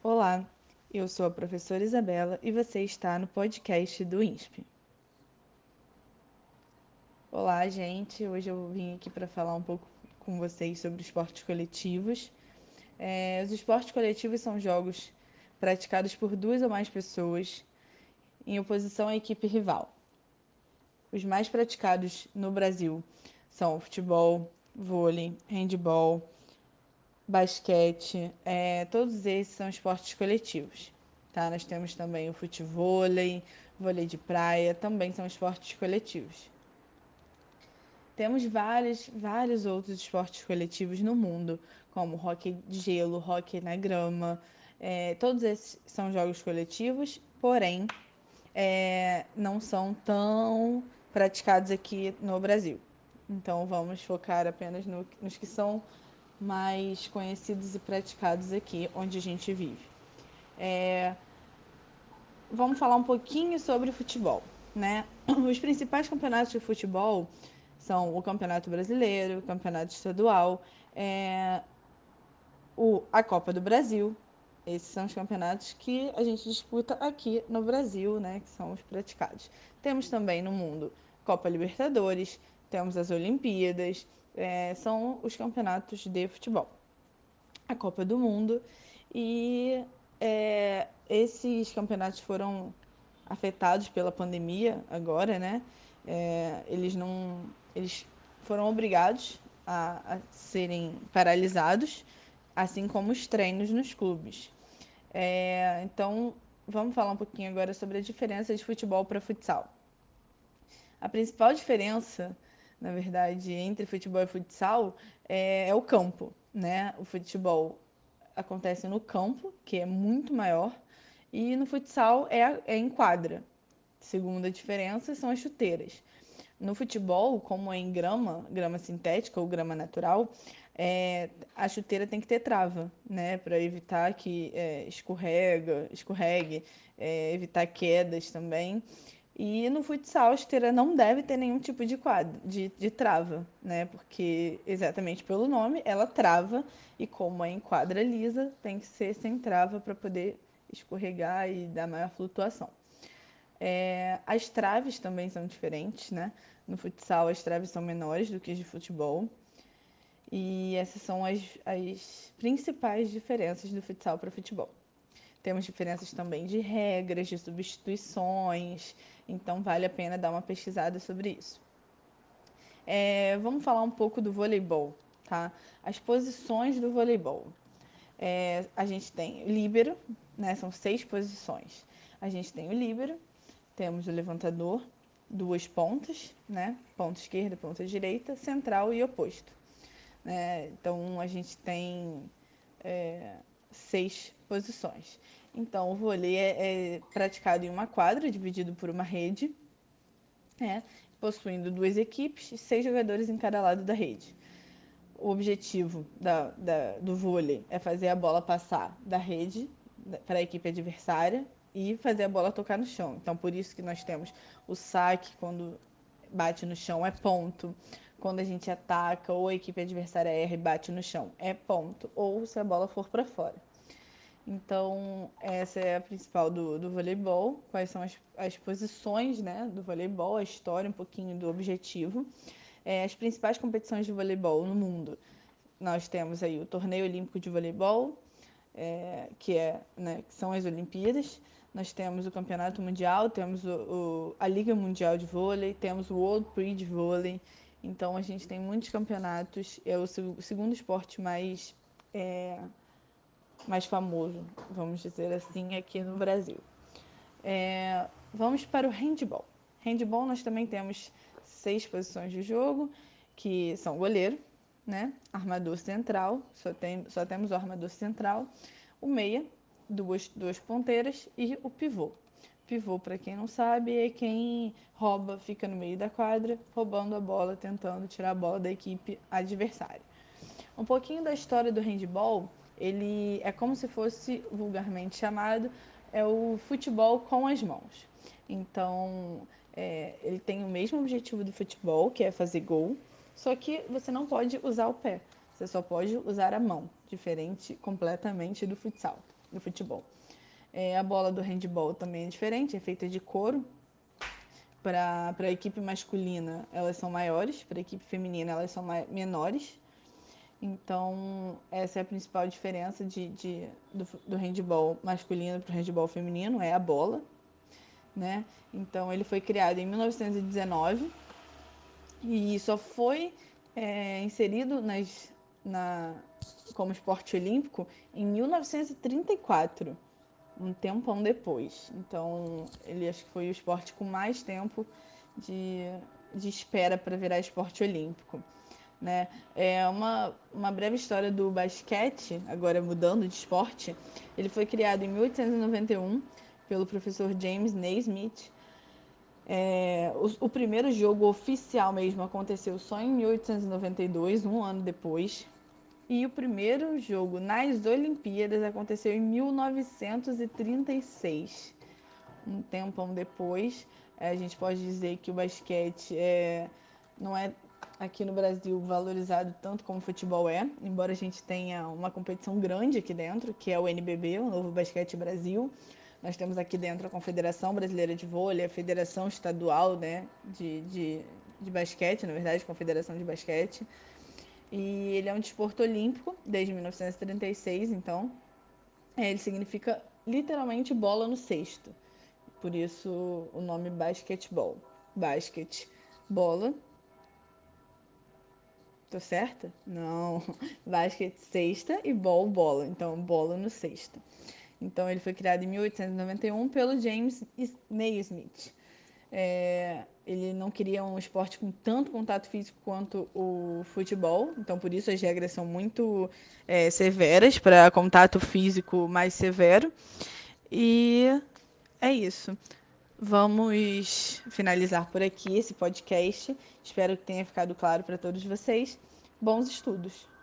Olá, eu sou a professora Isabela e você está no podcast do INSP. Olá, gente. Hoje eu vim aqui para falar um pouco com vocês sobre esportes coletivos. É, os esportes coletivos são jogos praticados por duas ou mais pessoas em oposição à equipe rival. Os mais praticados no Brasil são futebol, vôlei, handball, basquete, é, todos esses são esportes coletivos. Tá? Nós temos também o futevôlei, vôlei de praia, também são esportes coletivos. Temos vários, vários outros esportes coletivos no mundo, como hockey de gelo, hockey na grama. É, todos esses são jogos coletivos, porém é, não são tão praticados aqui no Brasil. Então vamos focar apenas no, nos que são mais conhecidos e praticados aqui onde a gente vive. É, vamos falar um pouquinho sobre futebol. Né? Os principais campeonatos de futebol são o Campeonato Brasileiro, o Campeonato Estadual, é, o, a Copa do Brasil. Esses são os campeonatos que a gente disputa aqui no Brasil, né, que são os praticados. Temos também no mundo Copa Libertadores, temos as Olimpíadas, é, são os campeonatos de futebol. A Copa do Mundo e é, esses campeonatos foram afetados pela pandemia agora, né? É, eles não, eles foram obrigados a, a, serem paralisados, assim como os treinos nos clubes. É, então, vamos falar um pouquinho agora sobre a diferença de futebol para futsal. A principal diferença na verdade, entre futebol e futsal é, é o campo, né? O futebol acontece no campo, que é muito maior, e no futsal é, é em quadra. Segunda diferença são as chuteiras. No futebol, como é em grama, grama sintética ou grama natural, é, a chuteira tem que ter trava, né, para evitar que é, escorrega, escorregue, é, evitar quedas também. E no futsal, a esteira não deve ter nenhum tipo de, quadro, de, de trava, né? Porque, exatamente pelo nome, ela trava. E como é em quadra lisa, tem que ser sem trava para poder escorregar e dar maior flutuação. É, as traves também são diferentes, né? No futsal, as traves são menores do que as de futebol. E essas são as, as principais diferenças do futsal para futebol. Temos diferenças também de regras, de substituições, então vale a pena dar uma pesquisada sobre isso. É, vamos falar um pouco do voleibol, tá? As posições do voleibol. É, a gente tem o líbero, né? São seis posições. A gente tem o líbero, temos o levantador, duas pontas, né? Ponta esquerda, ponta direita, central e oposto. Né? Então a gente tem é, seis posições. Então, o vôlei é, é praticado em uma quadra, dividido por uma rede, né, possuindo duas equipes e seis jogadores em cada lado da rede. O objetivo da, da, do vôlei é fazer a bola passar da rede para a equipe adversária e fazer a bola tocar no chão. Então, por isso que nós temos o saque quando bate no chão é ponto. Quando a gente ataca ou a equipe adversária erra e bate no chão é ponto. Ou se a bola for para fora. Então, essa é a principal do, do voleibol. Quais são as, as posições né, do voleibol, a história, um pouquinho do objetivo. É, as principais competições de voleibol no mundo. Nós temos aí o Torneio Olímpico de Voleibol, é, que, é, né, que são as Olimpíadas. Nós temos o Campeonato Mundial, temos o, o, a Liga Mundial de Vôlei, temos o World Prix de Vôlei. Então, a gente tem muitos campeonatos. É o, segundo esporte mais... É, mais famoso, vamos dizer assim, aqui no Brasil. É, vamos para o handball. Handball nós também temos seis posições de jogo, que são goleiro, né? armador central, só, tem, só temos o armador central, o meia, duas, duas ponteiras e o pivô. Pivô, para quem não sabe, é quem rouba, fica no meio da quadra, roubando a bola, tentando tirar a bola da equipe adversária. Um pouquinho da história do handball ele é como se fosse vulgarmente chamado é o futebol com as mãos. Então, é, ele tem o mesmo objetivo do futebol, que é fazer gol, só que você não pode usar o pé, você só pode usar a mão, diferente completamente do futsal. do futebol. É, a bola do handball também é diferente, é feita de couro. Para a equipe masculina, elas são maiores, para a equipe feminina, elas são menores. Então, essa é a principal diferença de, de do, do handball masculino para o handball feminino, é a bola. Né? Então, ele foi criado em 1919 e só foi é, inserido nas, na, como esporte olímpico em 1934, um tempão depois. Então, ele acho que foi o esporte com mais tempo de, de espera para virar esporte olímpico. Né? É uma, uma breve história do basquete, agora mudando de esporte. Ele foi criado em 1891 pelo professor James Naismith. É, o, o, primeiro jogo oficial mesmo aconteceu só em 1892, um ano depois. E o primeiro jogo nas Olimpíadas aconteceu em 1936. Um tempão depois, é, a gente pode dizer que o basquete é, não é aqui no Brasil valorizado tanto como o futebol é, embora a gente tenha uma competição grande aqui dentro, que é o NBB, o Novo Basquete Brasil. Nós temos aqui dentro a Confederação Brasileira de Vôlei, a Federação Estadual né, de, de, de Basquete, na verdade, Confederação de Basquete. E ele é um desporto olímpico desde 1936, então é, ele significa literalmente bola no cesto. Por isso o nome basquetebol. Basket, bola Tô certa? Não. Basquete, cesta e ball, bola. Então, bola no cesto. Então, ele foi criado em 1891 pelo James Naismith. É, ele não queria um esporte com tanto contato físico quanto o futebol, então por isso as regras são muito é, severas para contato físico mais severo. E é isso. Vamos finalizar por aqui esse podcast. Espero que tenha ficado claro para todos vocês. Bons estudos!